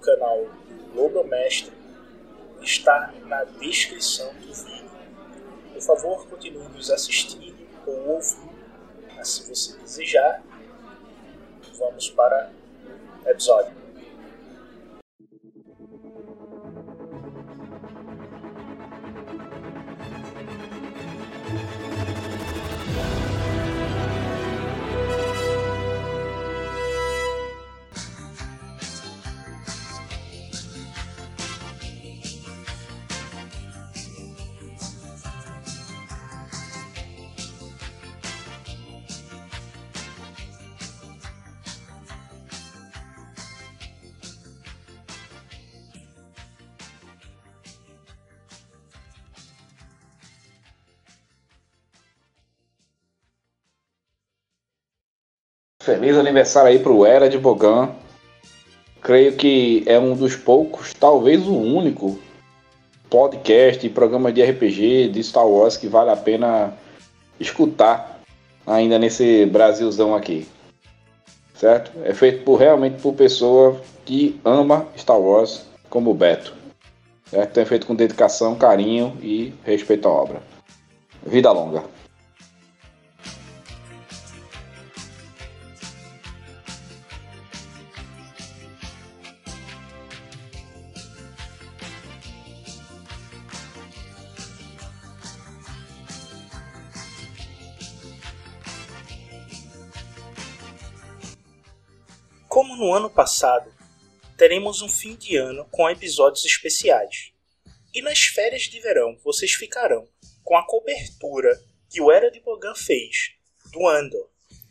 canal do Mestre, está na descrição do vídeo. Por favor, continue nos assistindo ou ouvindo, se você desejar. Vamos para o episódio. Feliz aniversário aí pro Era de Bogan. Creio que é um dos poucos, talvez o único podcast e programa de RPG de Star Wars que vale a pena escutar ainda nesse Brasilzão aqui. Certo? É feito por realmente por pessoa que ama Star Wars como o Beto. Certo? É feito com dedicação, carinho e respeito à obra. Vida longa. No ano passado, teremos um fim de ano com episódios especiais. E nas férias de verão vocês ficarão com a cobertura que o Era de Bogan fez do Andor,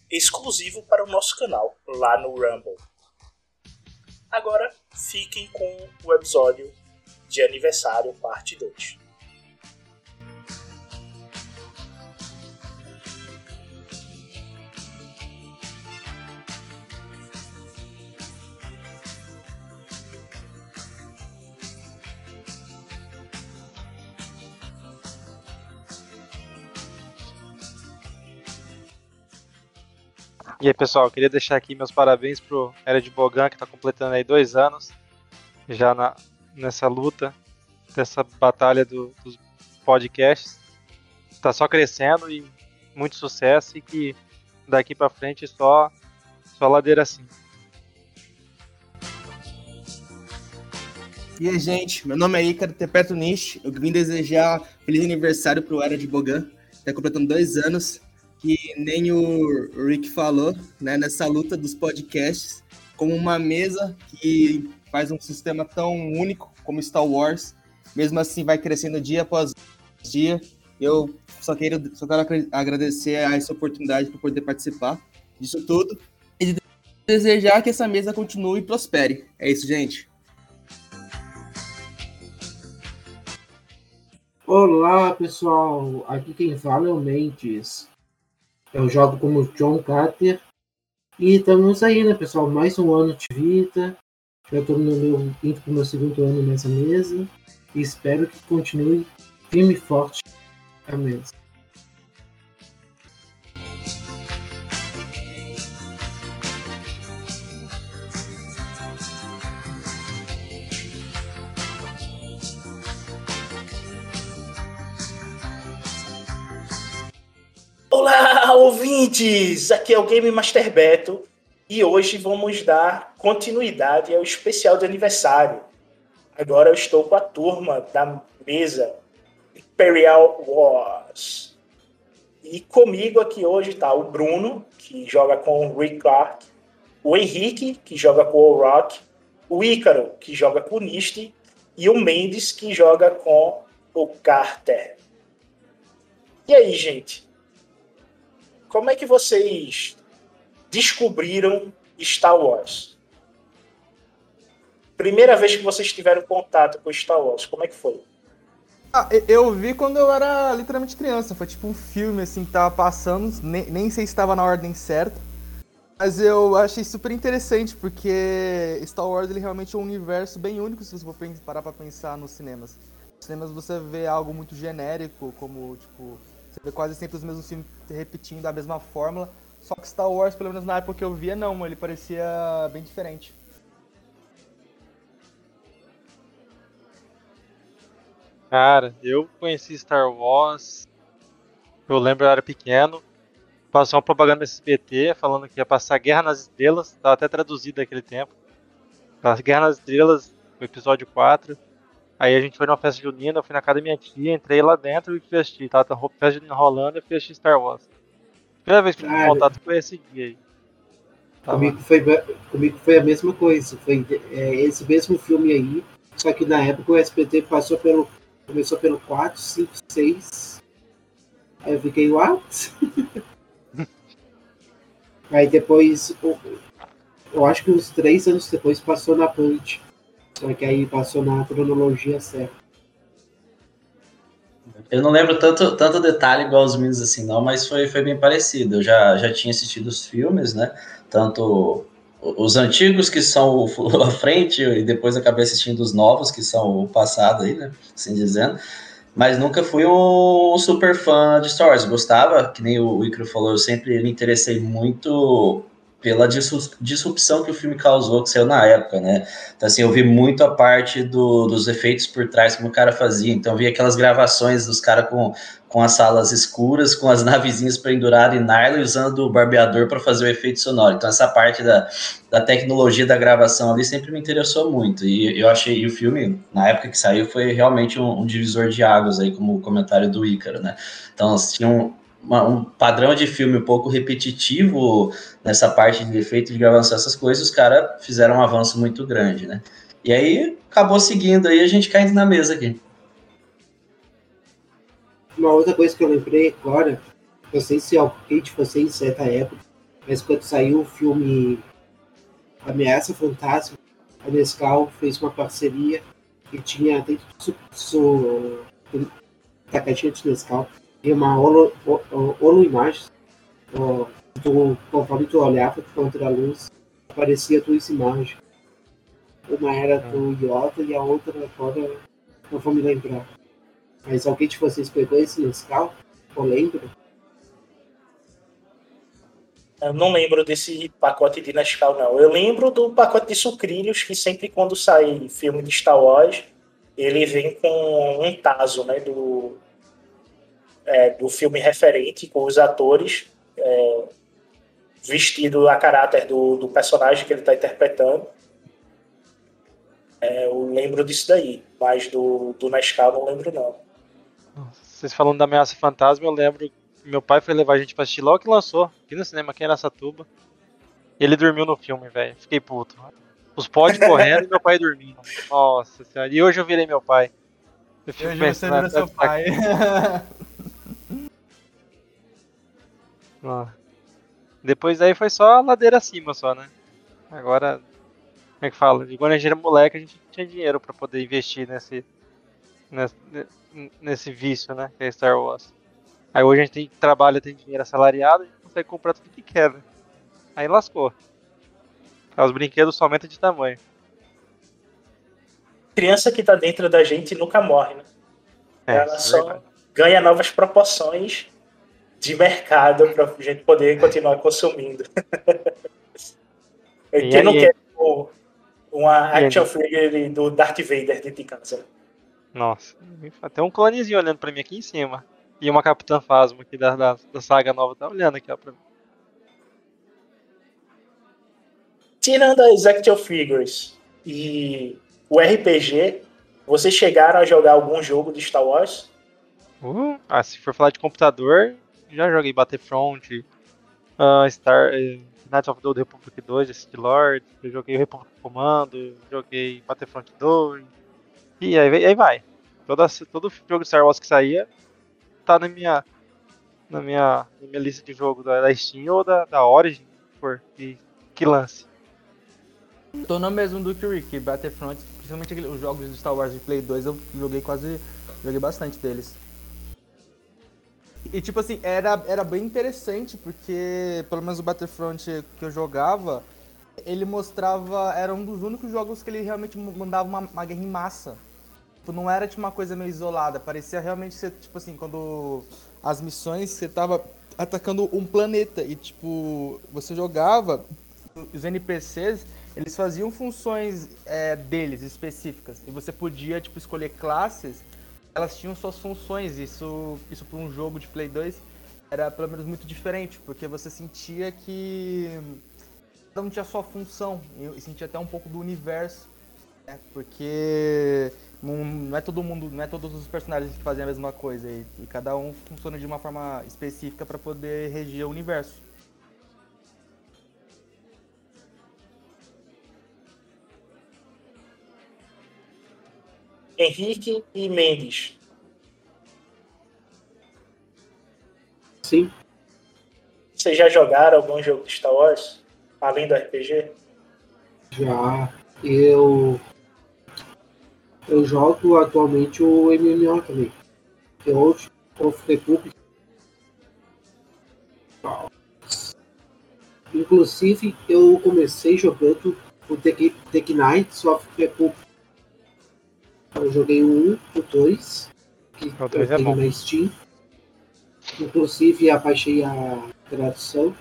exclusivo para o nosso canal lá no Rumble. Agora fiquem com o episódio de aniversário parte 2. E aí, pessoal, queria deixar aqui meus parabéns pro de Bogan, que está completando aí dois anos já na, nessa luta, dessa batalha do, dos podcasts. Está só crescendo e muito sucesso e que daqui para frente só, só ladeira assim. E aí, gente, meu nome é Ícaro Tepeto Nish. Eu vim desejar feliz aniversário pro Era de Bogan. Está completando dois anos que nem o Rick falou, né, nessa luta dos podcasts, como uma mesa que faz um sistema tão único como Star Wars, mesmo assim vai crescendo dia após dia. Eu só quero, só quero agradecer a essa oportunidade para poder participar disso tudo e desejar que essa mesa continue e prospere. É isso, gente. Olá, pessoal. Aqui quem fala é o Mendes. Eu jogo como John Carter. E estamos aí, né, pessoal? Mais um ano de vida. Já estou no meu indo para o meu segundo ano nessa mesa. E espero que continue firme e forte a mesa. Olá, ouvintes! Aqui é o Game Master Beto e hoje vamos dar continuidade ao especial de aniversário. Agora eu estou com a turma da mesa Imperial Wars. E comigo aqui hoje está o Bruno, que joga com o Rick Clark, o Henrique, que joga com o Rock, o Ícaro, que joga com o Nisty, e o Mendes, que joga com o Carter. E aí, gente? Como é que vocês descobriram Star Wars? Primeira vez que vocês tiveram contato com Star Wars, como é que foi? Ah, eu vi quando eu era literalmente criança. Foi tipo um filme assim que tava passando, nem, nem sei se estava na ordem certa. Mas eu achei super interessante, porque Star Wars ele realmente é um universo bem único se você for parar pra pensar nos cinemas. Nos cinemas você vê algo muito genérico, como tipo. Você vê quase sempre os mesmos filmes repetindo a mesma fórmula. Só que Star Wars, pelo menos na época que eu via, não, ele parecia bem diferente. Cara, eu conheci Star Wars. Eu lembro eu era pequeno. Passou uma propaganda no SBT falando que ia passar Guerra nas Estrelas. Tava até traduzido naquele tempo. Guerra nas Estrelas, o episódio 4. Aí a gente foi numa festa junina, eu fui na casa da minha tia, entrei lá dentro e fui assistir. Tava a festa junina rolando e fui assistir Star Wars. Primeira vez que tive contato foi esse dia aí. Comigo foi, comigo foi a mesma coisa. Foi é, esse mesmo filme aí. Só que na época o SBT passou pelo Começou pelo 4, 5, 6. Aí eu fiquei, what? Aí depois, eu acho que uns 3 anos depois passou na Punch. Só que aí passou na cronologia certa. Eu não lembro tanto, tanto detalhe igual os meninos assim, não, mas foi, foi bem parecido. Eu já, já tinha assistido os filmes, né? Tanto os antigos que são a frente e depois acabei assistindo os novos que são o passado aí, né? Assim dizendo. Mas nunca fui um super fã de Star Wars. Gostava, que nem o Icaro falou, eu sempre me interessei muito pela disrupção que o filme causou, que saiu na época, né? Então, assim, eu vi muito a parte do, dos efeitos por trás, como o cara fazia. Então, vi aquelas gravações dos caras com, com as salas escuras, com as navezinhas penduradas em nylon usando o barbeador para fazer o efeito sonoro. Então, essa parte da, da tecnologia da gravação ali sempre me interessou muito. E eu achei, e o filme, na época que saiu, foi realmente um, um divisor de águas aí, como o comentário do Ícaro, né? Então, tinham uma, um padrão de filme um pouco repetitivo nessa parte de efeito de gravação, essas coisas, os caras fizeram um avanço muito grande, né? E aí acabou seguindo aí a gente caindo na mesa aqui. Uma outra coisa que eu lembrei agora, não sei se alguém de vocês em certa época, mas quando saiu o filme Ameaça Fantasma, a Nescau fez uma parceria que tinha dentro do, do da caixinha de Nescau e uma holo, holo do, conforme tu olhava contra a luz, aparecia duas imagens. Uma era ah. do Iota e a outra agora não vou me lembrar. Mas alguém de vocês pegou esse Nescau? Ou lembra? Eu não lembro desse pacote de Nescau, não. Eu lembro do pacote de sucrilhos, que sempre quando sai filme de Star Wars, ele vem com um taso, né, do, é, do filme referente, com os atores é, vestido a caráter do, do personagem que ele está interpretando. É, eu lembro disso daí, mas do, do Nescau não lembro não. Vocês falando da Ameaça Fantasma, eu lembro que meu pai foi levar a gente pra assistir logo que lançou, aqui no cinema, aqui em Aracatuba. Ele dormiu no filme, velho. Fiquei puto. Os podes correndo e meu pai dormindo. Nossa senhora. E hoje eu virei meu pai. Eu fico hoje pensando, você vira seu pai. Depois daí foi só ladeira acima só, né? Agora, como é que fala? Quando a gente era moleque, a gente tinha dinheiro para poder investir nesse, nesse, nesse vício, né? Que é Star Wars. Aí hoje a gente tem trabalho, tem dinheiro assalariado, a gente consegue comprar tudo que quer, né? Aí lascou. Os brinquedos só aumentam de tamanho. Criança que tá dentro da gente nunca morre, né? É, Ela é só ganha novas proporções de mercado para a gente poder continuar consumindo. Quem aí, não quer uma action figure do Darth Vader de casa? Nossa, até um clonezinho olhando para mim aqui em cima. E uma Capitã Phasma aqui da, da, da saga nova tá olhando aqui ó, pra mim. tirando as action figures e o RPG, vocês chegaram a jogar algum jogo de Star Wars? Uh, ah, se for falar de computador, já joguei Battlefront, uh, Star, uh, Knights of the Old Republic 2, City Lord, eu joguei República Comando, joguei Battlefront 2, e aí, aí vai. Toda, todo jogo Star Wars que saía tá na minha, na minha, na minha lista de jogo da, da Steam ou da, da Origin, por que, que lance. Tô no mesmo do que o Rick, Battlefront, principalmente os jogos de Star Wars de Play 2, eu joguei quase, joguei bastante deles. E tipo assim, era, era bem interessante, porque pelo menos o Battlefront que eu jogava, ele mostrava. Era um dos únicos jogos que ele realmente mandava uma, uma guerra em massa. Tipo, não era tipo uma coisa meio isolada. Parecia realmente ser, tipo assim, quando as missões você tava atacando um planeta e tipo, você jogava, os NPCs, eles faziam funções é, deles específicas. E você podia, tipo, escolher classes elas tinham suas funções. Isso, isso para um jogo de Play 2 era pelo menos muito diferente, porque você sentia que cada um tinha sua função e sentia até um pouco do universo, né? porque não, não, é todo mundo, não é todos os personagens que fazem a mesma coisa e, e cada um funciona de uma forma específica para poder reger o universo. Henrique e Mendes. Sim. Vocês já jogaram algum jogo de Star Wars? Além do RPG? Já. Eu. Eu jogo atualmente o MMO também. É o of Republic. Inclusive, eu comecei jogando o The, The Knights of Republic eu joguei o 1, o 2, que o 2 é tenho bom. na Steam. Inclusive, abaixei a tradução.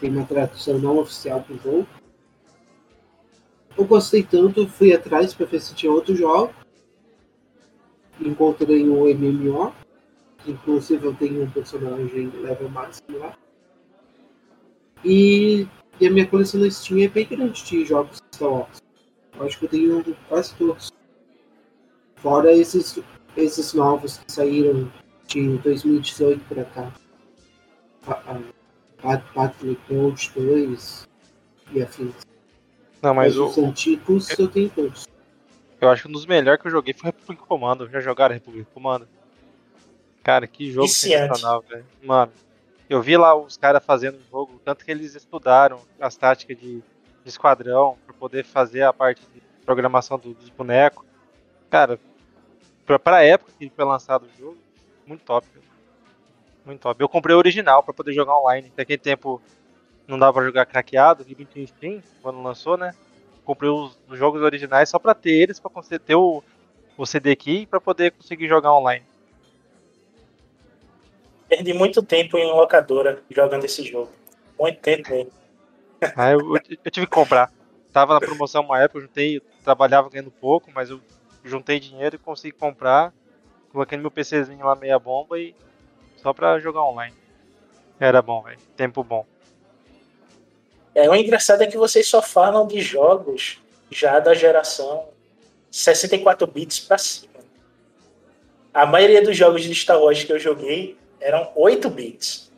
Tem uma tradução não oficial pro jogo. Eu gostei tanto, fui atrás para ver se tinha outro jogo. Encontrei o MMO. Inclusive, eu tenho um personagem level máximo lá. E, e a minha coleção na Steam é bem grande de jogos Star Wars. Eu acho que eu tenho quase todos. Fora esses, esses novos que saíram de 2018 para cá. Patrick Gold 2 e afins. Não, mas Mas o, os antigos eu tenho todos. eu acho que um dos melhores que eu joguei foi República Comando. Já jogaram República Comando? Cara, que jogo sensacional, velho. Mano, eu vi lá os caras fazendo o jogo, tanto que eles estudaram as táticas de, de esquadrão para poder fazer a parte de programação do- dos bonecos. Cara, pra, pra época que foi lançado o jogo, muito top. Muito top. Eu comprei o original para poder jogar online. Naquele tempo não dava pra jogar craqueado, que em Steam, quando lançou, né? Comprei os, os jogos originais só pra ter eles, pra conseguir ter o, o CD key pra poder conseguir jogar online. Perdi muito tempo em locadora jogando esse jogo. Muito tempo mesmo. Eu, eu- eu tive que comprar. Tava na promoção uma época, eu juntei, eu trabalhava ganhando pouco, mas eu juntei dinheiro e consegui comprar. Coloquei no meu PCzinho lá meia bomba e só pra jogar online. Era bom, velho. Tempo bom. É, o engraçado é que vocês só falam de jogos já da geração 64 bits pra cima. A maioria dos jogos de Star Wars que eu joguei eram 8 bits.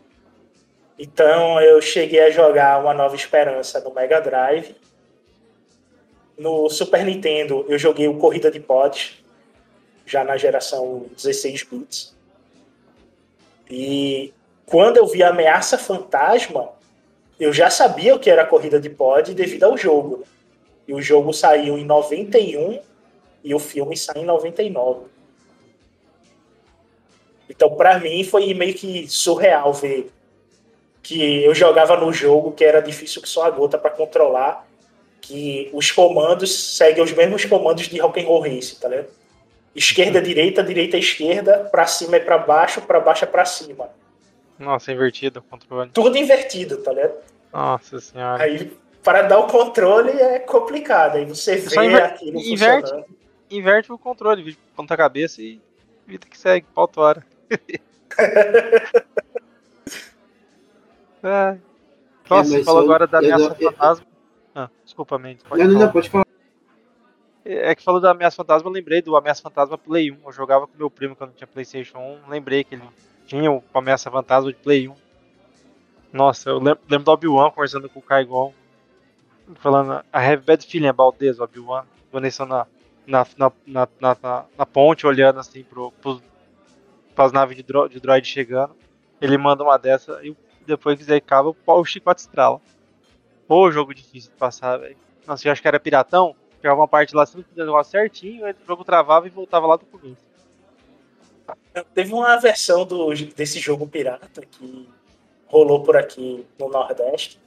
Então eu cheguei a jogar Uma Nova Esperança no Mega Drive. No Super Nintendo eu joguei o Corrida de Pods, já na geração 16 bits. E quando eu vi a Ameaça Fantasma, eu já sabia o que era corrida de pod devido ao jogo. E o jogo saiu em 91 e o filme saiu em 99. Então, pra mim, foi meio que surreal ver que eu jogava no jogo que era difícil que só a gota para controlar, que os comandos seguem os mesmos comandos de Rock'n'Roll Race, tá ligado? Esquerda, direita, direita, esquerda, pra cima é pra baixo, pra baixo é pra cima. Nossa, invertido o controle. Tudo invertido, tá ligado? Nossa senhora. Aí, para dar o controle é complicado. Aí você Só vê inver- aquilo inverte. funcionando. Inverte o controle, vira ponta cabeça e vida que segue, pau tora. é. Nossa, mas falou agora da ameaça fantasma. Ah, desculpa, Mendes. Pode Não, não, falar. não, pode falar. É que falou do Ameaça Fantasma, eu lembrei do Ameaça Fantasma Play 1. Eu jogava com meu primo quando tinha Playstation 1. Lembrei que ele tinha o Ameaça Fantasma de Play 1. Nossa, eu lem- lembro do Obi-Wan conversando com o Kaigon. Falando, I have bad feeling about this, Obi-Wan. Vanessa na, na, na, na, na, ponte, olhando assim pro, pros, pras naves de, dro, de droid chegando. Ele manda uma dessa e depois que acaba, o pau- o chicote estrala. Pô, jogo difícil de passar, velho. Nossa, eu acho que era piratão. Pegava uma parte lá, se não fizesse o negócio certinho, aí o jogo travava e voltava lá do começo. Teve uma versão do, desse jogo pirata que rolou por aqui no Nordeste,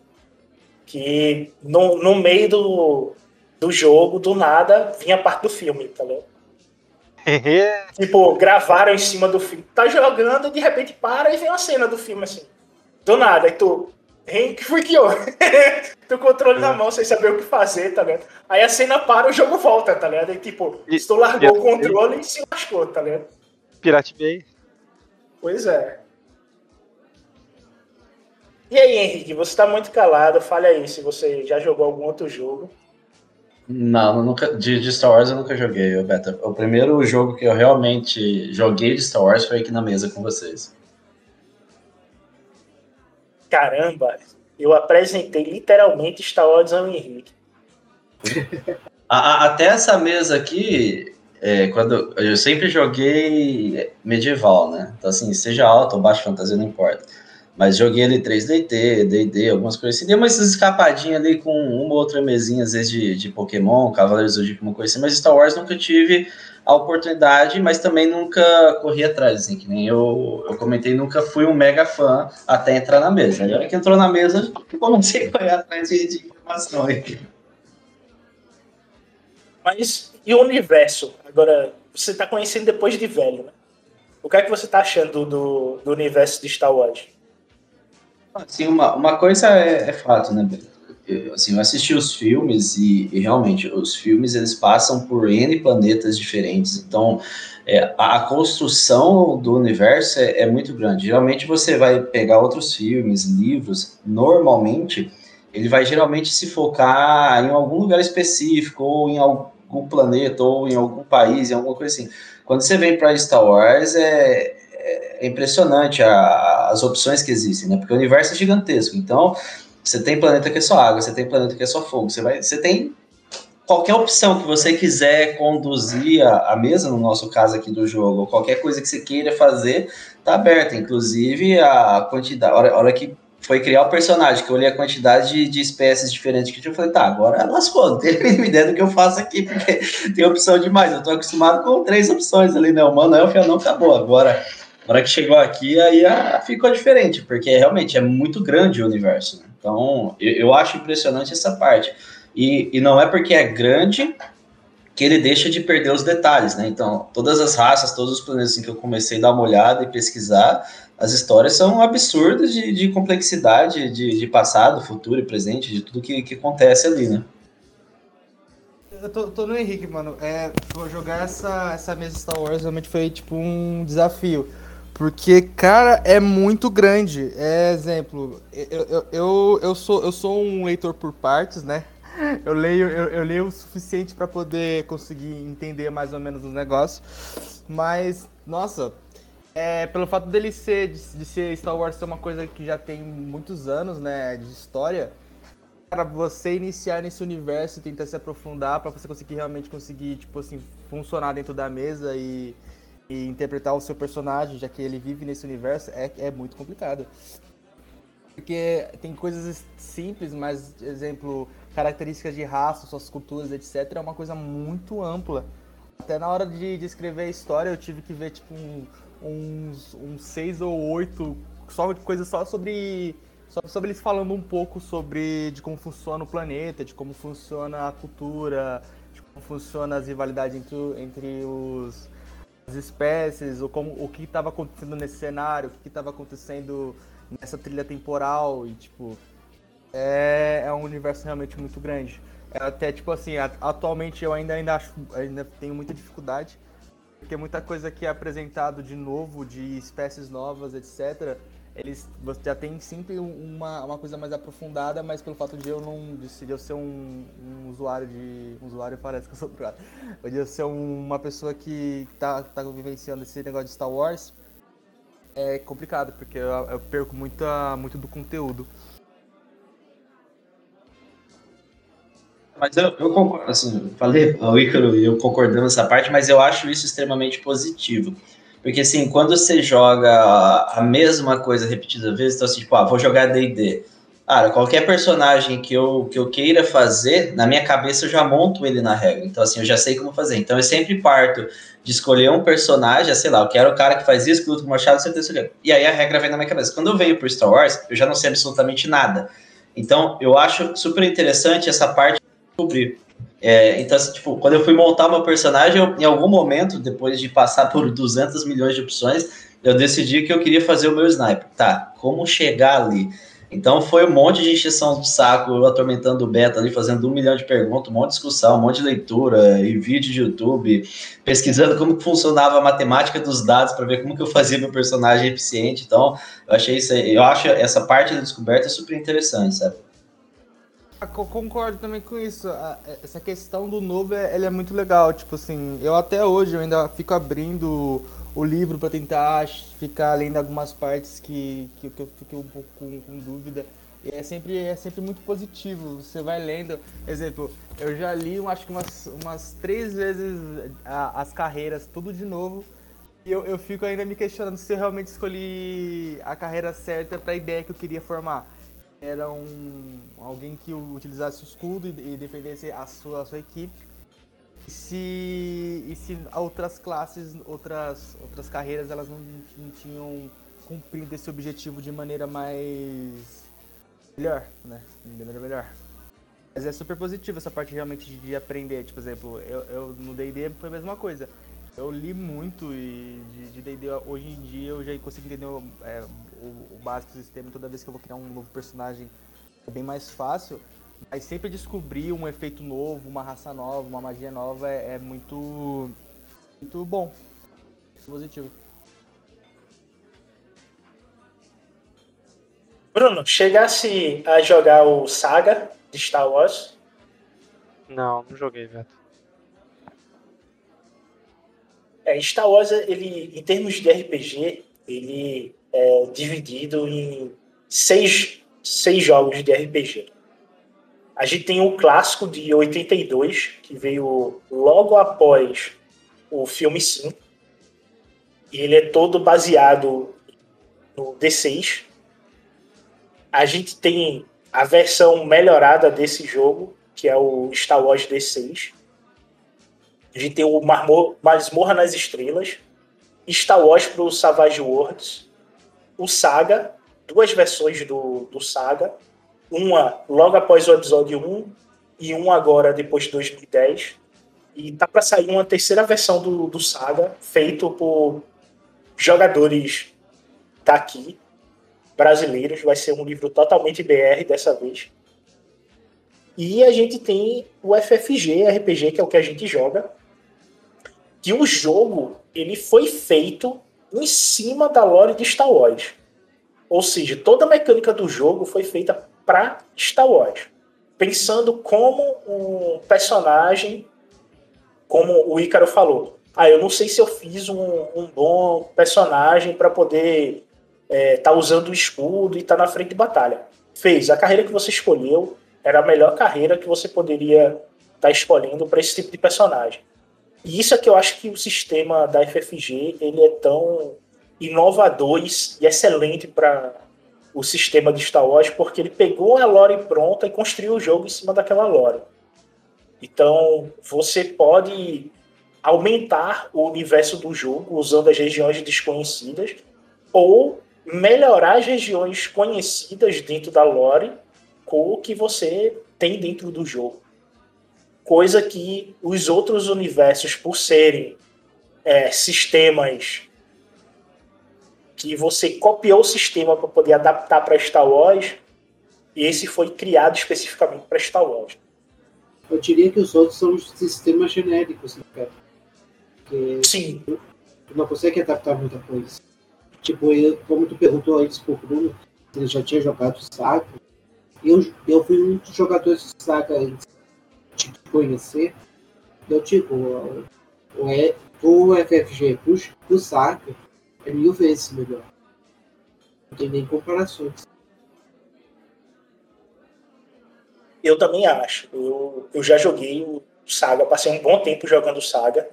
que no, no meio do, do jogo, do nada, vinha parte do filme, tá ligado? Tipo, gravaram em cima do filme. Tá jogando, de repente para e vem uma cena do filme assim. Do nada, aí tu. Hein, que foi que houve? tu com o controle na mão, sem saber o que fazer, tá ligado? Aí a cena para, o jogo volta, tá ligado? Aí tipo, E- se tu largou o controle e se lascou, tá ligado? Pirate Bay. Pois é. E aí, Henrique, você tá muito calado. Fale aí se você já jogou algum outro jogo. Não, eu nunca, de, de Star Wars eu nunca joguei, Beto. O primeiro jogo que eu realmente joguei de Star Wars foi aqui na mesa com vocês. Caramba, eu apresentei literalmente Star Wars ao Henrique. A- a- até essa mesa aqui, é, quando eu sempre joguei medieval, né? Então, assim, seja alto ou baixo fantasia, não importa. Mas joguei ali 3DT, D&D, algumas coisas assim. Dei umas escapadinhas ali com uma ou outra mesinha, às vezes, de, de Pokémon, Cavaleiros do Zodíaco, uma coisa assim. Mas Star Wars nunca tive a oportunidade, mas também nunca corri atrás, assim, que nem eu, eu comentei, nunca fui um mega fã até entrar na mesa. Agora que entrou na mesa, comecei a correr atrás de, de informação aí. Mas e o universo? Agora, você tá conhecendo depois de velho, né? O que é que você tá achando do, do universo de Star Wars? Assim, uma, uma coisa é, é fato, né, Beto? Assim, eu assisti os filmes e, e realmente os filmes eles passam por N planetas diferentes, então é, a, a construção do universo é, é muito grande. Geralmente você vai pegar outros filmes, livros, normalmente ele vai geralmente se focar em algum lugar específico, ou em algum planeta, ou em algum país, em alguma coisa assim. Quando você vem para Star Wars, é, é impressionante a- as opções que existem, né? Porque o universo é gigantesco. Então, você tem planeta que é só água, você tem planeta que é só fogo, você, vai, você tem qualquer opção que você quiser conduzir a, a mesa, no nosso caso aqui do jogo, qualquer coisa que você queira fazer, tá aberta. Inclusive, a quantidade, a hora, a hora que foi criar o personagem, que eu olhei a quantidade de, de espécies diferentes que tinha, eu falei, tá, agora lascou, não tenho a mínima ideia do que eu faço aqui, porque tem opção demais. Eu tô acostumado com três opções ali, né? Humano, elfo anão, acabou. Agora, na hora que chegou aqui, aí ah, ficou diferente, porque realmente é muito grande o universo. né? Então, eu, eu acho impressionante essa parte. E, e não é porque é grande que ele deixa de perder os detalhes, né? Então, todas as raças, todos os planetas em que eu comecei a dar uma olhada e pesquisar, as histórias são absurdas de, de complexidade, de, de passado, futuro e presente, de tudo que, que acontece ali, né? Eu tô, tô no Henrique, mano. É, jogar essa, essa mesa Star Wars realmente foi tipo um desafio. Porque, cara, é muito grande. É exemplo, eu, eu, eu, eu, sou, eu sou um leitor por partes, né? Eu leio, eu, eu leio o suficiente pra poder conseguir entender mais ou menos os negócios. Mas, nossa, é, pelo fato dele ser, de, de ser Star Wars ser uma coisa que já tem muitos anos, né, de história, para você iniciar nesse universo e tentar se aprofundar para você conseguir realmente conseguir, tipo assim, funcionar dentro da mesa e, e interpretar o seu personagem, já que ele vive nesse universo, é, é muito complicado. Porque tem coisas simples, mas, exemplo, características de raça, suas culturas, etc., é uma coisa muito ampla. Até na hora de, de escrever a história, eu tive que ver, tipo, um, uns, uns seis ou oito só coisas só sobre só sobre eles falando um pouco sobre de como funciona o planeta, de como funciona a cultura, de como funciona as rivalidades entre, entre os, as espécies, ou como o que estava acontecendo nesse cenário, o que estava acontecendo nessa trilha temporal e tipo é, é um universo realmente muito grande. É até tipo assim, atualmente eu ainda ainda acho, ainda tenho muita dificuldade porque muita coisa que é apresentado de novo, de espécies novas, etc., eles você já tem sempre uma, uma coisa mais aprofundada, mas pelo fato de eu não de eu ser um, um usuário de um usuário parece que eu sou pro de eu ser um, uma pessoa que tá, tá vivenciando esse negócio de Star Wars é complicado porque eu, eu perco muita muito do conteúdo. Mas eu, eu concordo, assim, falei, o Ícaro e eu concordando nessa parte, mas eu acho isso extremamente positivo. Porque, assim, quando você joga a mesma coisa repetida vezes, então, assim, tipo, ah, vou jogar D&D. Cara, qualquer personagem que eu, que eu queira fazer, na minha cabeça eu já monto ele na regra. Então, assim, eu já sei como fazer. Então, eu sempre parto de escolher um personagem, sei lá, eu quero o cara que faz isso, que luta com machado, certeza. E aí a regra vem na minha cabeça. Quando eu venho pro Star Wars, eu já não sei absolutamente nada. Então, eu acho super interessante essa parte de descobrir. É, então, assim, tipo, quando eu fui montar meu personagem, eu, em algum momento, depois de passar por 200 milhões de opções, eu decidi que eu queria fazer o meu sniper. Tá, como chegar ali? Então foi um monte de encheção de saco, eu atormentando o beta ali, fazendo um milhão de perguntas, um monte de discussão, um monte de leitura e vídeo de YouTube, pesquisando como funcionava a matemática dos dados para ver como que eu fazia meu personagem eficiente. Então, eu achei isso, eu acho essa parte da descoberta super interessante, sabe? Eu concordo também com isso. Essa questão do novo é, ela é muito legal. Tipo assim, eu até hoje eu ainda fico abrindo o livro para tentar ficar lendo algumas partes que, que, que eu fiquei um pouco com, com, dúvida. E é sempre, é sempre muito positivo. Você vai lendo. Exemplo, eu já li acho que umas, umas três vezes a, as carreiras, tudo de novo. E eu, eu fico ainda me questionando se eu realmente escolhi a carreira certa para a ideia que eu queria formar era um alguém que utilizasse o escudo e, e defendesse a sua, a sua equipe. E se, e se outras classes, outras, outras carreiras, elas não, não tinham cumprido esse objetivo de maneira mais melhor, né? De maneira melhor. Mas é super positivo essa parte realmente de, de aprender. Tipo, por exemplo, eu, eu no D&D foi a mesma coisa. Eu li muito e de D&D hoje em dia eu já consigo entender é, o, o básico do sistema, toda vez que eu vou criar um novo personagem é bem mais fácil. Mas sempre descobrir um efeito novo, uma raça nova, uma magia nova é, é muito, muito bom. Positivo. Bruno, chegasse a jogar o Saga de Star Wars? Não, não joguei, Beto. É, Star Wars, ele, em termos de RPG, ele é dividido em seis, seis jogos de RPG. A gente tem o clássico de 82, que veio logo após o filme 5. E ele é todo baseado no D6. A gente tem a versão melhorada desse jogo, que é o Star Wars D6. A gente tem o Masmorra nas Estrelas, Star Wars para o Savage Worlds, o Saga, duas versões do, do Saga, uma logo após o episódio 1 e uma agora depois de 2010. E tá para sair uma terceira versão do, do Saga, feito por jogadores daqui, brasileiros. Vai ser um livro totalmente BR dessa vez. E a gente tem o FFG RPG, que é o que a gente joga. Que o jogo ele foi feito em cima da lore de Star Wars. Ou seja, toda a mecânica do jogo foi feita para Star Wars, pensando como um personagem, como o Ícaro falou. Ah, eu não sei se eu fiz um, um bom personagem para poder estar é, tá usando o escudo e estar tá na frente de batalha. Fez. A carreira que você escolheu era a melhor carreira que você poderia estar tá escolhendo para esse tipo de personagem. E isso é que eu acho que o sistema da FFG ele é tão inovador e excelente para o sistema de Star Wars, porque ele pegou a lore pronta e construiu o jogo em cima daquela lore. Então, você pode aumentar o universo do jogo usando as regiões desconhecidas ou melhorar as regiões conhecidas dentro da lore com o que você tem dentro do jogo coisa que os outros universos, por serem é, sistemas que você copiou o sistema para poder adaptar para Star Wars, e esse foi criado especificamente para Star Wars. Eu diria que os outros são sistemas genéricos, né, cara? Porque Sim. Tu não consegue adaptar muita coisa. Tipo, eu, como tu perguntou antes pro Bruno, se ele já tinha jogado Saga, eu, eu fui um dos jogadores de Saga de conhecer. Eu, tipo, o, o, o FFG puxa o Saga é mil vezes melhor. Não tem nem comparações. Eu também acho. Eu, eu já joguei o Saga, passei um bom tempo jogando Saga,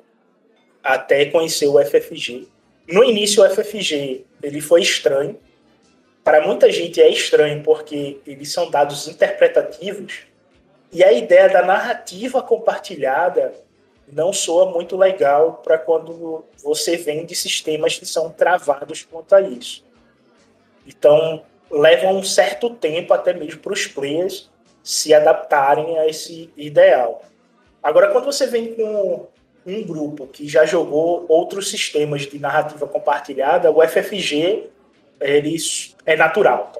até conhecer o FFG. No início, o FFG ele foi estranho. Para muita gente é estranho porque eles são dados interpretativos e a ideia da narrativa compartilhada não soa muito legal para quando você vem de sistemas que são travados quanto a isso. Então, leva um certo tempo até mesmo para os players se adaptarem a esse ideal. Agora, quando você vem com um grupo que já jogou outros sistemas de narrativa compartilhada, o FFG ele é natural.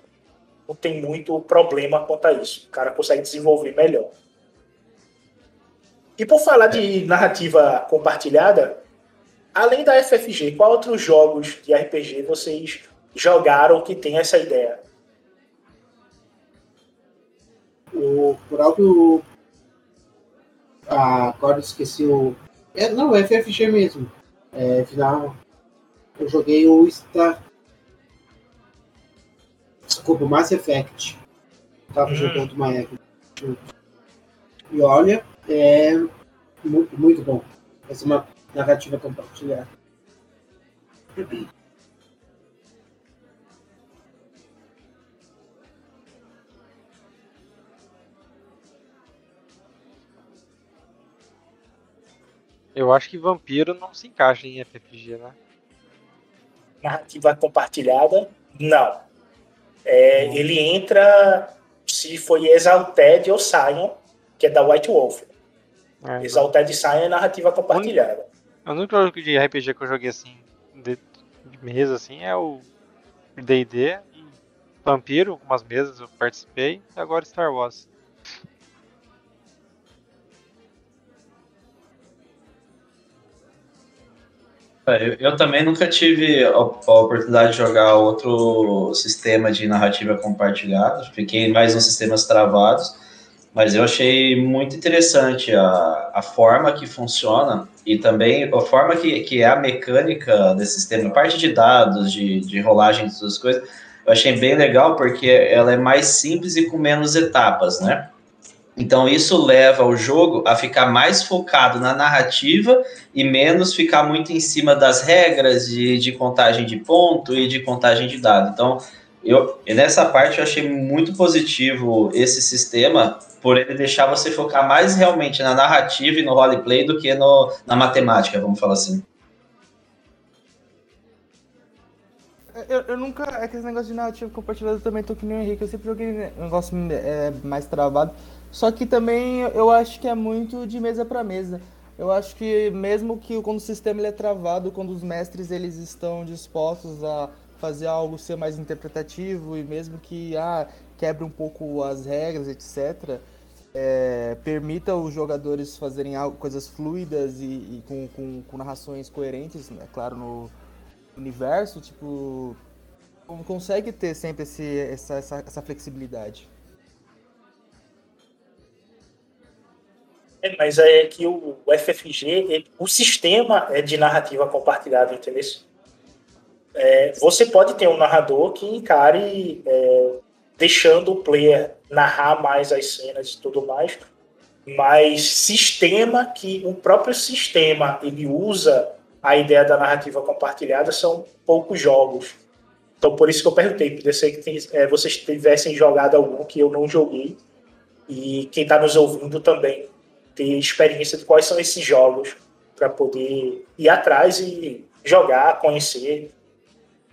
Não tem muito problema quanto a isso. O cara consegue desenvolver melhor. E por falar de narrativa compartilhada, além da FFG, qual outros jogos de RPG vocês jogaram que tem essa ideia? O próprio. Ah, agora esqueci o. É, não, é FFG mesmo. É, final. Eu joguei o Star. Desculpa, o Mass Effect. Tava hum. jogando uma época. E olha, é muito, muito bom. Essa é uma narrativa compartilhada. Eu acho que vampiro não se encaixa em FFG, né? Narrativa compartilhada, não. É, hum. Ele entra se foi Exalted ou Sion, que é da White Wolf. É, Exalted Sion é narrativa compartilhada. O único jogo de RPG que eu joguei assim, de, de mesa, assim, é o D&D, Vampiro, algumas mesas eu participei, e agora Star Wars. Eu, eu, também nunca tive a, a, oportunidade de jogar outro sistema de narrativa compartilhada. Fiquei mais nos sistemas travados, mas eu achei muito interessante a, a forma que funciona e também a forma que, que é a mecânica desse sistema, parte de dados, de, de rolagem dessas coisas. Eu achei bem legal porque ela é mais simples e com menos etapas, né? Então isso leva o jogo a ficar mais focado na narrativa e menos ficar muito em cima das regras de, de contagem de ponto e de contagem de dado. Então, eu nessa parte eu achei muito positivo esse sistema por ele deixar você focar mais realmente na narrativa e no roleplay do que no, na matemática, vamos falar assim. Eu, eu nunca. É que esse negócio de narrativa compartilhada eu também tô que nem o Henrique. Eu sempre joguei um negócio é, mais travado. Só que também eu acho que é muito de mesa para mesa. Eu acho que mesmo que quando o sistema ele é travado, quando os mestres eles estão dispostos a fazer algo ser mais interpretativo e mesmo que ah, quebre um pouco as regras, etc., é, permita os jogadores fazerem algo, coisas fluidas e, e com, com, com, narrações coerentes, é né, claro, no universo, tipo, consegue ter sempre esse, essa, essa, essa flexibilidade. É, mas é que o, FFG, ele, o sistema é de narrativa compartilhada, entendeu? É, você pode ter um narrador que encare é, deixando o player narrar mais as cenas e tudo mais, mas sistema que o próprio sistema ele usa a ideia da narrativa compartilhada são poucos jogos. Então por isso que eu perguntei, podia ser que tem, é, vocês tivessem jogado algum que eu não joguei e quem está nos ouvindo também ter experiência de quais são esses jogos para poder ir atrás e jogar, conhecer,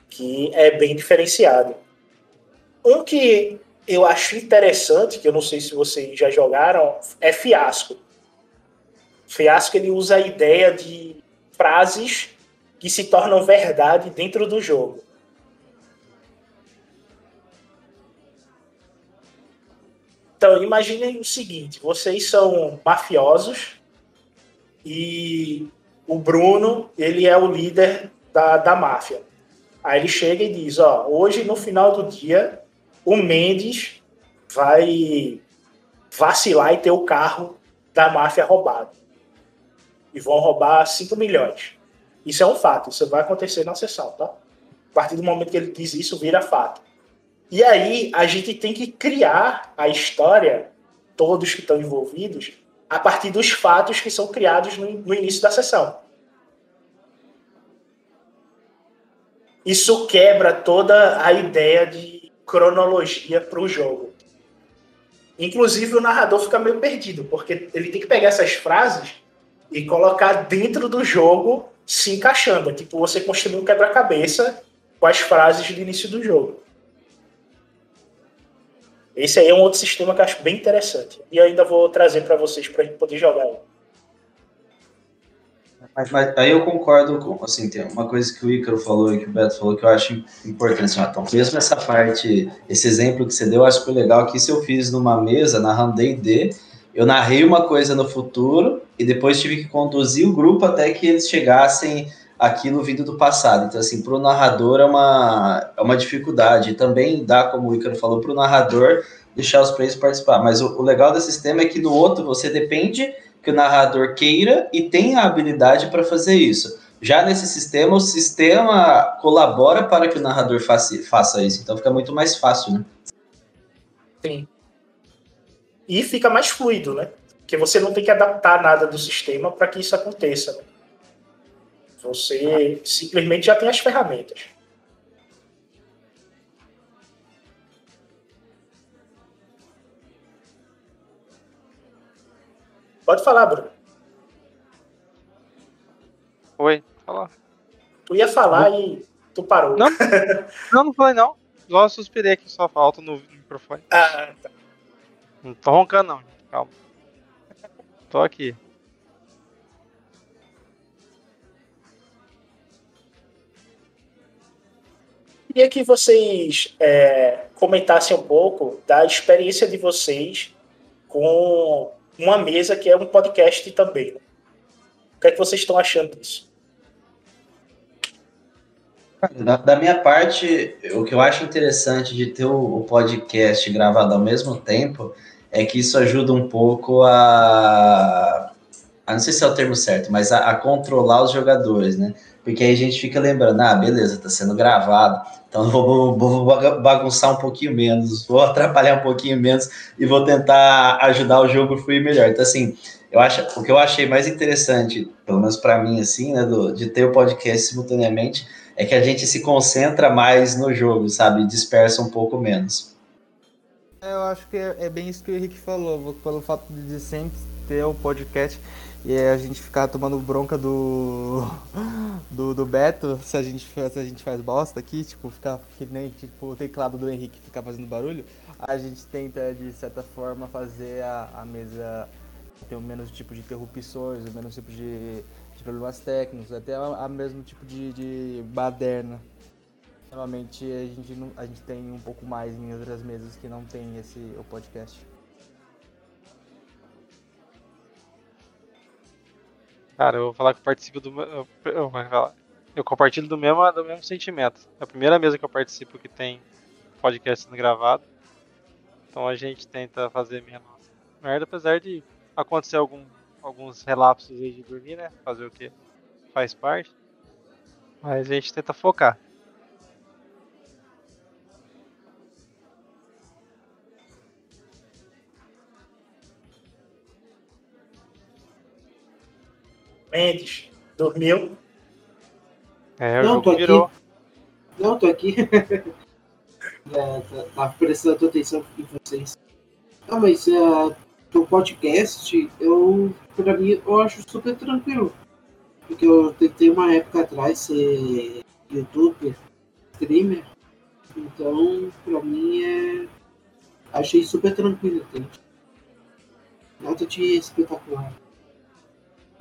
que é bem diferenciado. Um que eu acho interessante, que eu não sei se vocês já jogaram, é Fiasco. Fiasco ele usa a ideia de frases que se tornam verdade dentro do jogo. Então, imaginem o seguinte: vocês são mafiosos e o Bruno ele é o líder da, da máfia. Aí ele chega e diz, ó, hoje no final do dia o Mendes vai vacilar e ter o carro da máfia roubado. E vão roubar 5 milhões. Isso é um fato, isso vai acontecer na sessão, tá? A partir do momento que ele diz isso, vira fato. E aí a gente tem que criar a história, todos que estão envolvidos, a partir dos fatos que são criados no, no início da sessão. Isso quebra toda a ideia de cronologia para o jogo. Inclusive, o narrador fica meio perdido, porque ele tem que pegar essas frases e colocar dentro do jogo se encaixando. É tipo, você construir um quebra-cabeça com as frases do início do jogo. Esse aí é um outro sistema que eu acho bem interessante. E ainda vou trazer para vocês para a gente poder jogar. Mas, mas, aí eu concordo com, assim, tem uma coisa que o Ícaro falou e que o Beto falou que eu acho importante, assim, então, mesmo essa parte, esse exemplo que você deu, eu acho que foi legal, que isso eu fiz numa mesa, narrando D&D, eu narrei uma coisa no futuro e depois tive que conduzir o grupo até que eles chegassem aquilo vindo do passado. Então, assim, para o narrador é uma, é uma dificuldade. Também dá, como o Ícaro falou, para o narrador deixar os players participar. Mas o, o legal desse sistema é que no outro você depende que o narrador queira e tenha a habilidade para fazer isso. Já nesse sistema, o sistema colabora para que o narrador faça, faça isso. Então fica muito mais fácil, né? Sim. E fica mais fluido, né? Porque você não tem que adaptar nada do sistema para que isso aconteça. Né? Você simplesmente já tem as ferramentas. Pode falar, Bruno. Oi, fala. Tu ia falar não. e tu parou. Não, não, não falei não. Só suspirei aqui, só falta no microfone. Ah, tá. Não tô roncando não, calma. Tô aqui. Queria que vocês é, comentassem um pouco da experiência de vocês com uma mesa que é um podcast também. O que é que vocês estão achando disso? Da, da, minha parte, o que eu acho interessante de ter o, o, podcast gravado ao mesmo tempo é que isso ajuda um pouco a. a não sei se é o termo certo, mas a, a, controlar os jogadores, né? Porque aí a gente fica lembrando, ah, beleza, tá sendo gravado, então vou, vou, vou bagunçar um pouquinho menos, vou atrapalhar um pouquinho menos e vou tentar ajudar o jogo a fluir melhor. Então, assim, eu acho, o que eu achei mais interessante, pelo menos para mim, assim, né, do, de ter o podcast simultaneamente, é que a gente se concentra mais no jogo, sabe? Dispersa um pouco menos. Eu acho que é, é bem isso que o Henrique falou, pelo fato de sempre ter o podcast e a gente ficar tomando bronca do, do, do Beto se a, gente, se a gente faz bosta aqui, tipo, ficar que nem tipo, o teclado do Henrique ficar fazendo barulho, a gente tenta de certa forma fazer a, a mesa ter o menos tipo de interrupções, o menos tipo de, de problemas técnicos, até a, a mesmo tipo de, de baderna. Normalmente a gente, não, a gente tem um pouco mais em outras mesas que não tem esse o podcast. Cara, eu vou falar que eu participo do. Eu, eu, eu compartilho do mesmo, do mesmo sentimento. É a primeira mesa que eu participo que tem podcast sendo gravado. Então a gente tenta fazer menos merda, apesar de acontecer algum, alguns relapsos aí de dormir, né? Fazer o que faz parte. Mas a gente tenta focar. Mendes, dormiu? É, Não, tô virou. aqui. Não, tô aqui. é, tá, tá prestando atenção em vocês. Não, mas uh, o podcast, eu, pra mim, eu acho super tranquilo. Porque eu tentei uma época atrás ser youtuber, streamer. Então, pra mim, é... achei super tranquilo. Gente. Nada de espetacular.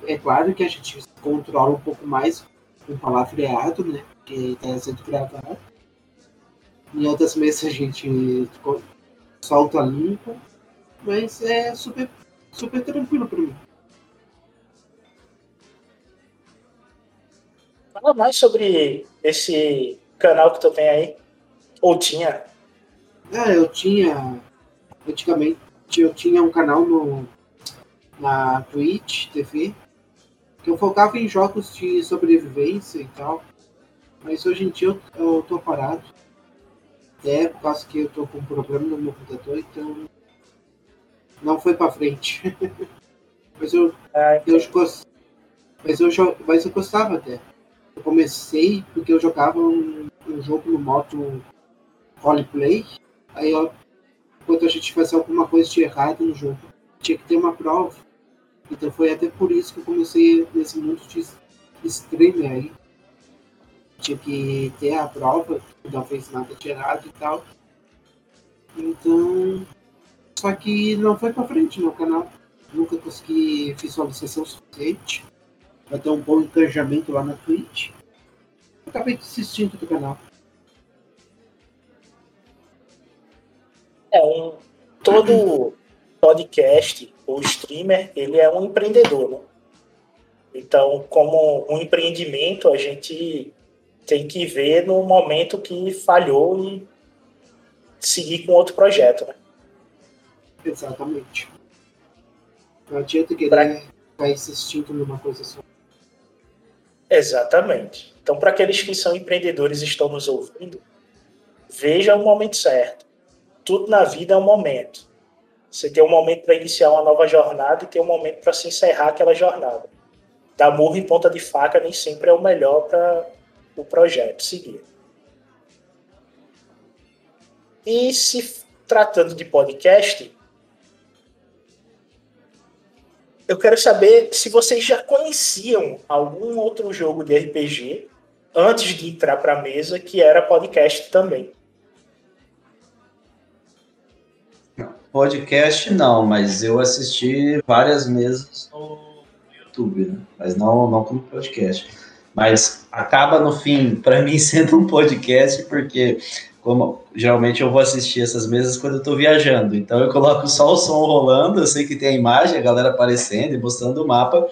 É claro que a gente controla um pouco mais com palavreado, né? Porque está sendo gravado. Em outras mesas a gente solta limpo, mas é super, super tranquilo para mim. Fala mais sobre esse canal que tu tem aí? Ou tinha? É, eu tinha. Antigamente eu tinha um canal no, na Twitch TV que eu focava em jogos de sobrevivência e tal. Mas hoje em dia eu, eu tô parado. É por causa que eu tô com um problema no meu computador, então não foi pra frente. mas eu, Ah, eu gost- mas eu mas eu gostava até. Eu comecei porque eu jogava um, um jogo no modo roleplay. Aí eu, quando a gente fazia alguma coisa de errado no jogo, tinha que ter uma prova. Então foi até por isso que eu comecei nesse mundo de streamer aí. Tinha que ter a prova, não fez nada de errado e tal. Então. Só que não foi pra frente no canal. Nunca consegui visualização suficiente para ter um bom engajamento lá na Twitch. Acabei desistindo do canal. É um todo podcast ou streamer, ele é um empreendedor, né? Então, como um empreendimento, a gente tem que ver no momento que falhou e seguir com outro projeto, né? Exatamente. Não adianta querer Pra- ficar insistindo numa coisa só. Exatamente. Então, para aqueles que são empreendedores e estão nos ouvindo, veja o momento certo. Tudo na vida é um momento. Você tem um momento para iniciar uma nova jornada e tem um momento para se encerrar aquela jornada. Dar murro em ponta de faca nem sempre é o melhor para o projeto seguir. E se tratando de podcast, eu quero saber se vocês já conheciam algum outro jogo de RPG antes de entrar para a mesa que era podcast também. Podcast não, mas eu assisti várias mesas no YouTube, né? Mas não, não como podcast. Mas acaba no fim, para mim, sendo um podcast, porque como geralmente eu vou assistir essas mesas quando eu tô viajando. Então eu coloco só o som rolando, eu sei que tem a imagem, a galera aparecendo e mostrando o mapa,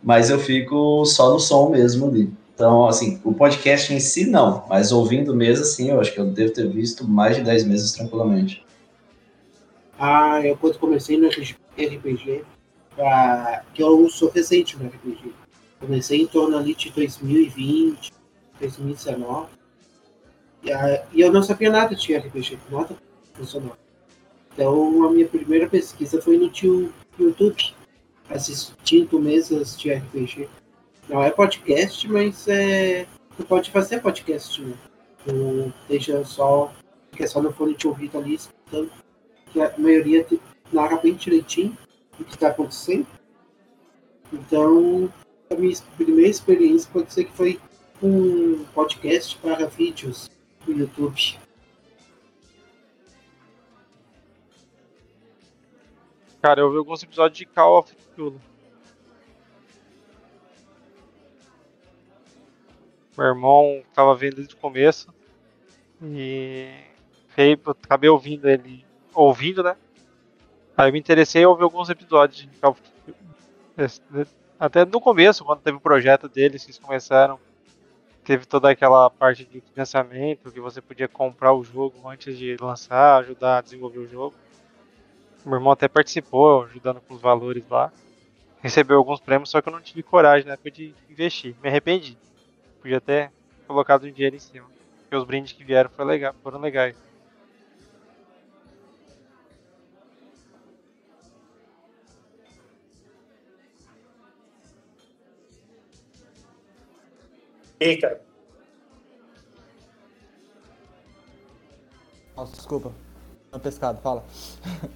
mas eu fico só no som mesmo ali. Então, assim, o podcast em si não, mas ouvindo mesa, sim, eu acho que eu devo ter visto mais de 10 mesas tranquilamente. Ah, eu quando comecei no RPG, que eu sou recente no RPG. Comecei em torno ali de 2020, 2019. E, e eu não sabia nada de RPG, nada funcionava. Então a minha primeira pesquisa foi no tio YouTube, assistindo mesas de RPG. Não é podcast, mas é. Tu pode fazer podcast, né? Tu deixa só. Fica só no fone de ouvido ali escutando que a maioria narra bem direitinho o que está acontecendo. Então, a minha primeira experiência pode ser que foi um podcast para vídeos no YouTube. Cara, eu vi alguns episódios de Call of Cthulhu. Meu irmão tava vendo desde o começo. E acabei ouvindo ele. Ouvindo, né? Aí eu me interessei em ouvir alguns episódios de Call of né, Até no começo, quando teve o projeto deles, que eles começaram. Teve toda aquela parte de financiamento, que você podia comprar o jogo antes de lançar, ajudar a desenvolver o jogo. Meu irmão até participou, ajudando com os valores lá. Recebeu alguns prêmios, só que eu não tive coragem na época de investir. Me arrependi. Podia ter colocado um dinheiro em cima. Porque os brindes que vieram foram legais. E, cara, Nossa, desculpa. Não pescado, fala.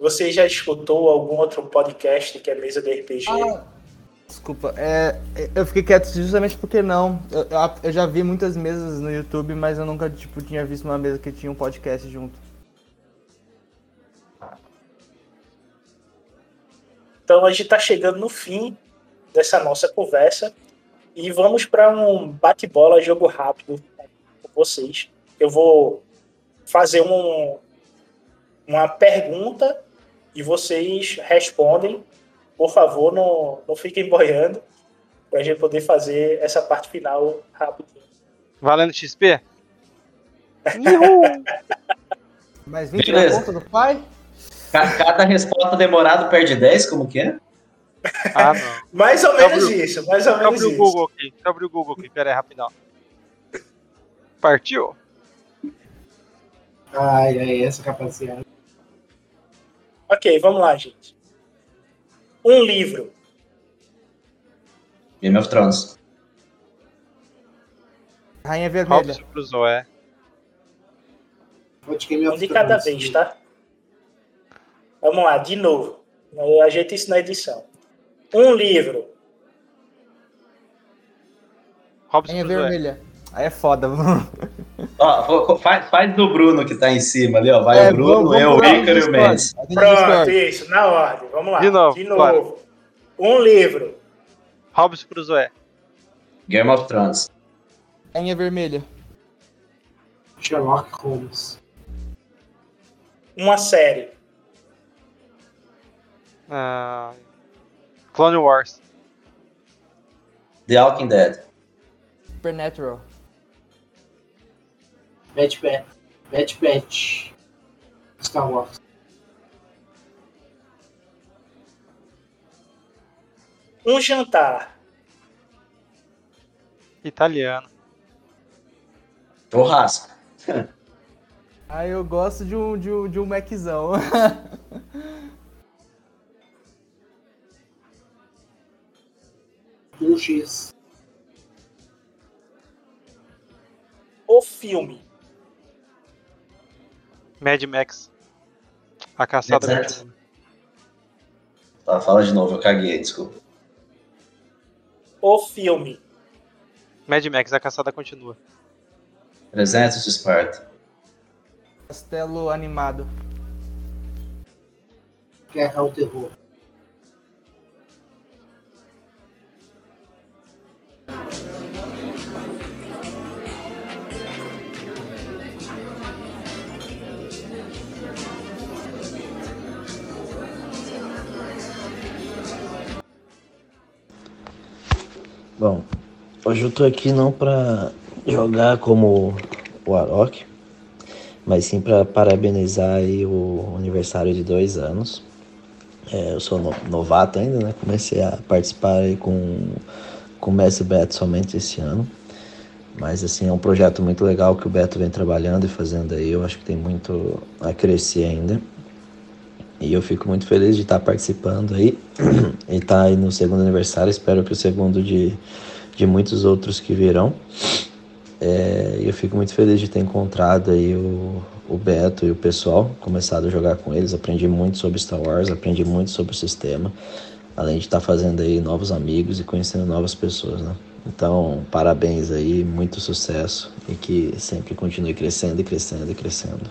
você já escutou algum outro podcast que é mesa de RPG? Ah, desculpa, é, eu fiquei quieto justamente porque não. Eu, eu- já vi muitas mesas no YouTube, mas eu nunca tipo, tinha visto uma mesa que tinha um podcast junto. Então a gente está chegando no fim dessa nossa conversa e vamos para um bate-bola, jogo rápido com vocês. Eu vou fazer um, uma pergunta e vocês respondem. Por favor, não, não fiquem boiando. Pra gente poder fazer essa parte final rapidinho. Valendo XP? Mais 20 Beleza. na conta do pai? Ca- Cada resposta demorada perde 10, como que é? Ah, não. Mais ou menos isso, mais ou menos o isso. Google aqui. Deixa eu abrir o Google aqui. Pera aí, rapidão. Partiu? Ai, ai, essa capacidade. Ok, vamos lá, gente. Um livro. Game of Thrones. Rainha Vermelha. Crusoe. Pode Game Um de cada vez, tá? Vamos lá, de novo. Eu ajeito isso na edição. Um livro. Robson. Vermelha. Aí é foda. Ó, vou- vou- faz, faz do Bruno que tá em cima ali, ó. Vai É, o Bruno, vamos- eu, o Ícaro e o. Mendes. No Pronto, isso, na ordem. Vamos lá. De novo, bora. Um livro. Robson Crusoe. Game of Thrones. Rainha Vermelha. Sherlock Holmes. Uma série. Ah, Clone Wars. The Walking Dead. Supernatural. Bad Batch. Bad Batch. Star Wars. Um jantar. Italiano. Churrasco. Ah, eu gosto de um, de um, de um Maczão. Um X. O filme. Mad Max. A caçada Exato. continua. Tá, fala de novo, eu caguei, desculpa. O filme. Mad Max, a caçada continua. 300 de Esparta. Castelo animado. Guerra ao Terror. Hoje eu tô aqui não pra jogar como o Arok, mas sim pra parabenizar o aniversário de dois anos. É, eu sou no- novato ainda, né? Comecei a participar com, com o Messi Beto somente esse ano. Mas assim, é um projeto muito legal que o Beto vem trabalhando e fazendo aí. Eu acho que tem muito a crescer ainda. E eu fico muito feliz de estar participando aí. e estar aí no segundo aniversário. Espero que o segundo de, de muitos outros que virão. É, eu fico muito feliz de ter encontrado aí o, o Beto e o pessoal, começado a jogar com eles. Aprendi muito sobre Star Wars, aprendi muito sobre o sistema. Além de estar fazendo aí novos amigos e conhecendo novas pessoas, né? Então, parabéns aí, muito sucesso e que sempre continue crescendo e crescendo e crescendo.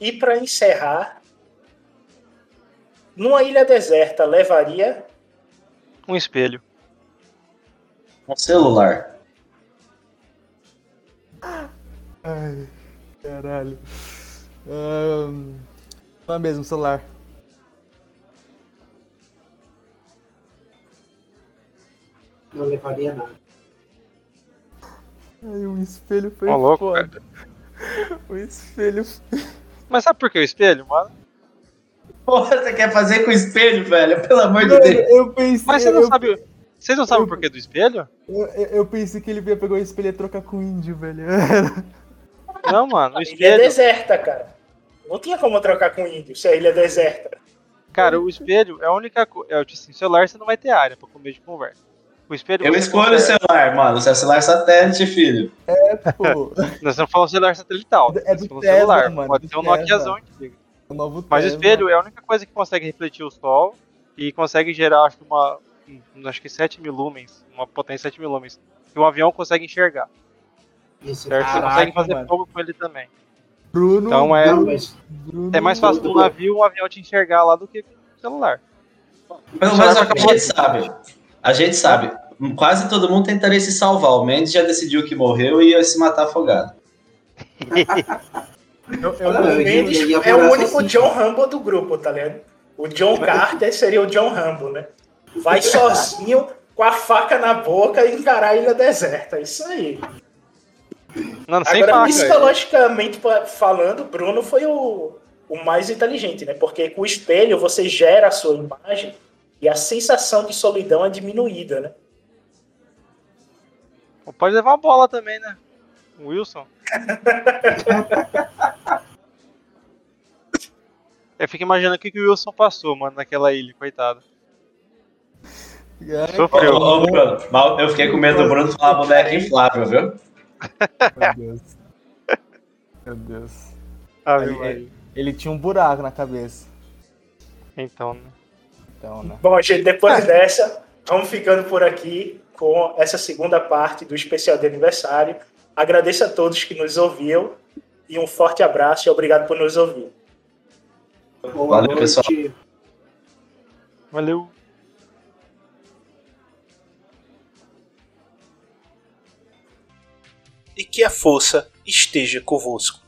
E para encerrar, numa ilha deserta, levaria Um espelho. Um celular. Ai, caralho. Ahn, Não é mesmo, celular. Não levaria nada. Ai, um espelho foi Ó, louco, foda. O espelho. Mas sabe por que o espelho, mano? Porra, você quer fazer com espelho, velho? Pelo amor de Deus. eu pensei. Mas você não eu, sabe. Vocês não sabem eu- o porquê do espelho? eu, eu pensei que ele ia pegar o espelho e trocar com o índio, velho. Não, mano. O a ilha espelho. deserta, cara. Não tinha como trocar com índio se a ilha é deserta. Cara, o espelho é a única coisa. É, tipo assim, celular você não vai ter área pra comer de conversa. O espelho Eu você escolho o celular, mano. O seu celular satélite, filho. Pô, Nós estamos falando celular satelital. É do Tesla, celular. mano, Pode ser um. Nokiazão antigo. o novo Mas o Tesla. espelho é a única coisa que consegue refletir o sol e consegue gerar, acho que uma. um, Acho que 7 mil lumens, uma potência de 7 mil lumens. Que um avião consegue enxergar. Isso Certo? Você Caraca, consegue fazer mano. fogo com ele também. Bruno. Então é- Não, Bruno- É mais fácil um navio um avião te enxergar lá do que com o celular. Mas, mas a gente sabe. A gente sabe. quase todo mundo tentaria se salvar. O Mendes já decidiu que morreu e ia se matar afogado. Eu, eu- Olha, O Mendes é o único sozinho. John Rambo do grupo, tá ligado? O John Carter seria o John Rambo, né? Vai sozinho, com a faca na boca e encarar a ilha deserta. É Isso aí. Não, sem Agora, faca. psicologicamente pa- falando, Bruno foi o, o mais inteligente, né? Porque com o espelho você gera a sua imagem e a sensação de solidão é diminuída, né? Pode levar a bola também, né? O Wilson. Eu fico imaginando o que, que o Wilson passou, mano, naquela ilha, coitado. Ô, Sofreu. ô, Bruno, eu fiquei com medo do Bruno falar boneca inflável, viu? Meu Deus. Meu Deus. Ele- ele tinha um buraco na cabeça. Então, né? Então, né? Bom, gente, depois dessa, vamos ficando por aqui com essa segunda parte do especial de aniversário. Agradeço a todos que nos ouviram e um forte abraço e obrigado por nos ouvir. Boa Valeu, noite. pessoal. Valeu. E que a força esteja convosco.